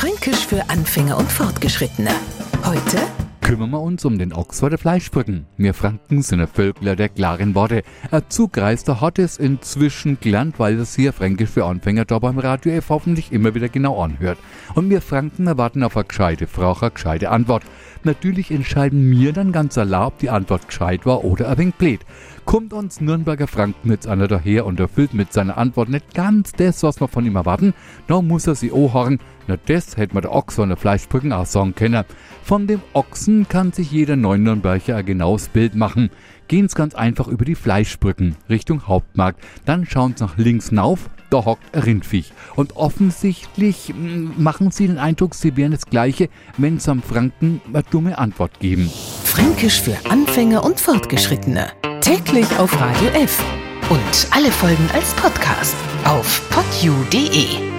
Fränkisch für Anfänger und Fortgeschrittene. Heute kümmern wir uns um den Oxforder Fleischbrücken. Wir Franken sind ein Völkler der klaren Worte. Ein Zugreister hat es inzwischen gelernt, weil es hier Fränkisch für Anfänger da beim Radio F hoffentlich immer wieder genau anhört. Und wir Franken erwarten auf eine gescheite Frau eine gescheite Antwort. Natürlich entscheiden wir dann ganz ob die Antwort gescheit war oder ein wenig blöd. Kommt uns Nürnberger Franken jetzt einer daher und erfüllt mit seiner Antwort nicht ganz das, was wir von ihm erwarten, dann muss er sie auch hören. Na, das hätte man der Ochs von der Fleischbrücken auch sagen können. Von dem Ochsen kann sich jeder Neunürnberger ein genaues Bild machen. Gehen Sie ganz einfach über die Fleischbrücken Richtung Hauptmarkt, dann schauen Sie nach links nauf, da hockt ein Rindviech. Und offensichtlich mm, machen Sie den Eindruck, Sie wären das Gleiche, wenn Sie am Franken eine dumme Antwort geben. Fränkisch für Anfänger und Fortgeschrittene. Täglich auf Radio F. Und alle Folgen als Podcast auf podu.de.